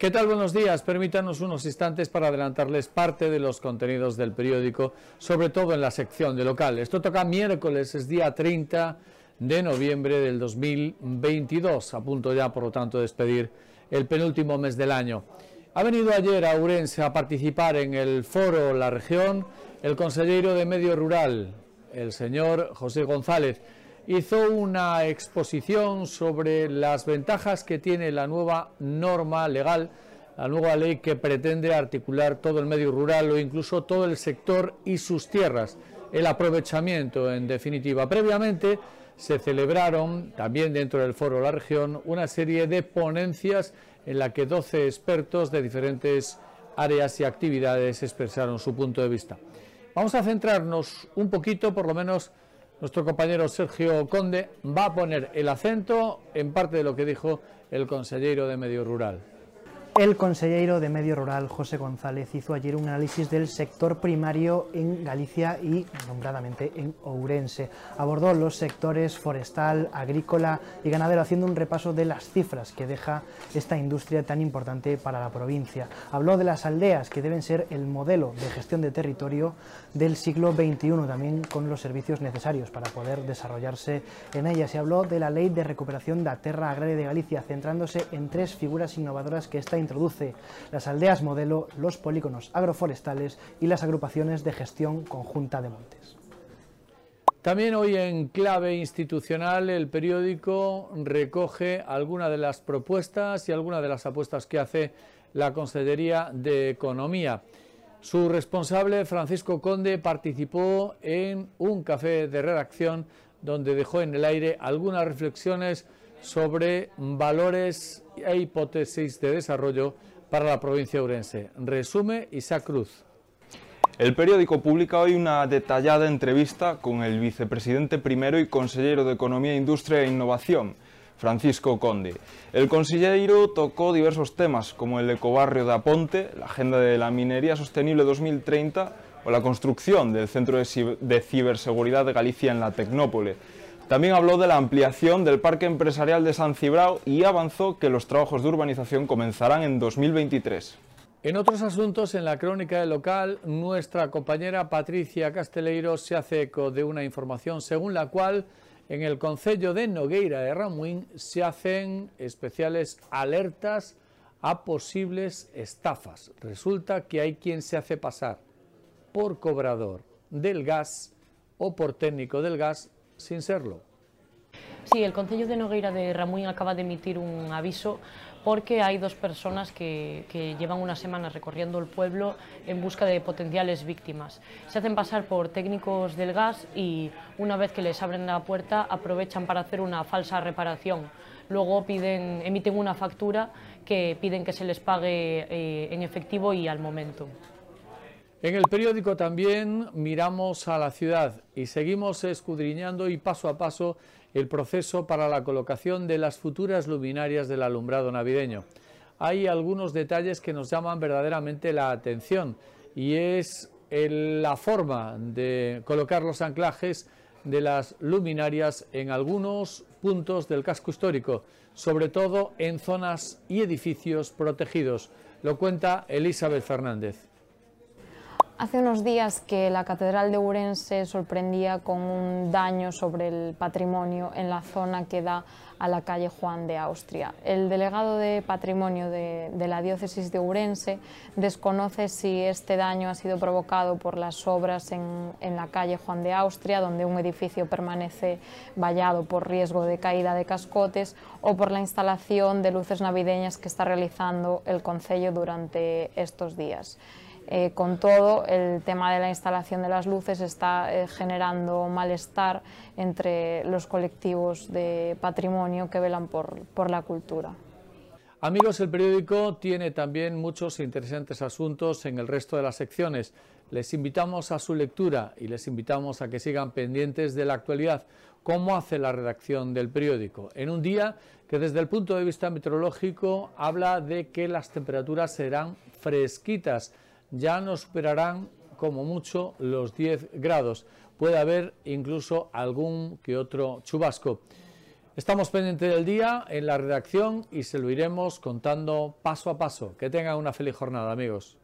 ¿Qué tal? Buenos días. Permítanos unos instantes para adelantarles parte de los contenidos del periódico, sobre todo en la sección de local. Esto toca miércoles, es día 30 de noviembre del 2022, a punto ya, por lo tanto, de despedir el penúltimo mes del año. Ha venido ayer a Urense a participar en el foro La Región el consejero de Medio Rural, el señor José González hizo una exposición sobre las ventajas que tiene la nueva norma legal, la nueva ley que pretende articular todo el medio rural o incluso todo el sector y sus tierras, el aprovechamiento en definitiva. Previamente se celebraron también dentro del foro de la región una serie de ponencias en la que 12 expertos de diferentes áreas y actividades expresaron su punto de vista. Vamos a centrarnos un poquito, por lo menos, nuestro compañero Sergio Conde va a poner el acento en parte de lo que dijo el consejero de Medio Rural. El consejero de Medio Rural, José González, hizo ayer un análisis del sector primario en Galicia y, nombradamente, en Ourense. Abordó los sectores forestal, agrícola y ganadero, haciendo un repaso de las cifras que deja esta industria tan importante para la provincia. Habló de las aldeas, que deben ser el modelo de gestión de territorio del siglo XXI, también con los servicios necesarios para poder desarrollarse en ellas. Y habló de la Ley de Recuperación de la Terra Agraria de Galicia, centrándose en tres figuras innovadoras que esta introduce las aldeas modelo, los polígonos agroforestales y las agrupaciones de gestión conjunta de montes. También hoy en clave institucional el periódico recoge algunas de las propuestas y algunas de las apuestas que hace la Consellería de Economía. Su responsable, Francisco Conde, participó en un café de redacción donde dejó en el aire algunas reflexiones sobre valores e hipótesis de desarrollo para la provincia de Urense. Resume Isaac Cruz. El periódico publica hoy una detallada entrevista con el vicepresidente primero y consejero de Economía, Industria e Innovación, Francisco Conde. El consejero tocó diversos temas como el ecobarrio de Aponte, la agenda de la minería sostenible 2030 o la construcción del Centro de Ciberseguridad de Galicia en la Tecnópole. También habló de la ampliación del Parque Empresarial de San Cibrao y avanzó que los trabajos de urbanización comenzarán en 2023. En otros asuntos, en la crónica local, nuestra compañera Patricia Casteleiro se hace eco de una información según la cual en el Concello de Nogueira de Ramuín se hacen especiales alertas a posibles estafas. Resulta que hay quien se hace pasar por cobrador del gas o por técnico del gas sin serlo. Sí, el Concello de Nogueira de Ramuín acaba de emitir un aviso porque hay dos personas que, llevan una semana recorriendo el pueblo en busca de potenciales víctimas. Se hacen pasar por técnicos del gas y una vez que les abren la puerta aprovechan para hacer una falsa reparación. Luego emiten una factura que piden que se les pague eh, en efectivo y al momento. En el periódico también miramos a la ciudad y seguimos escudriñando y paso a paso el proceso para la colocación de las futuras luminarias del alumbrado navideño. Hay algunos detalles que nos llaman verdaderamente la atención y es la forma de colocar los anclajes de las luminarias en algunos puntos del casco histórico, sobre todo en zonas y edificios protegidos. Lo cuenta Elizabeth Fernández. Hace unos días que la Catedral de Urense sorprendía con un daño sobre el patrimonio en la zona que da a la calle Juan de Austria. El delegado de Patrimonio de, la diócesis de Urense desconoce si este daño ha sido provocado por las obras en, en la calle Juan de Austria, donde un edificio permanece vallado por riesgo de caída de cascotes, o por la instalación de luces navideñas que está realizando el Concello durante estos días. Eh, con todo, el tema de la instalación de las luces está eh, generando malestar entre los colectivos de patrimonio que velan por, por la cultura. Amigos, el periódico tiene también muchos interesantes asuntos en el resto de las secciones. Les invitamos a su lectura y les invitamos a que sigan pendientes de la actualidad, cómo hace la redacción del periódico, en un día que desde el punto de vista meteorológico habla de que las temperaturas serán fresquitas ya no superarán como mucho los 10 grados. Puede haber incluso algún que otro chubasco. Estamos pendientes del día en la redacción y se lo iremos contando paso a paso. Que tengan una feliz jornada, amigos.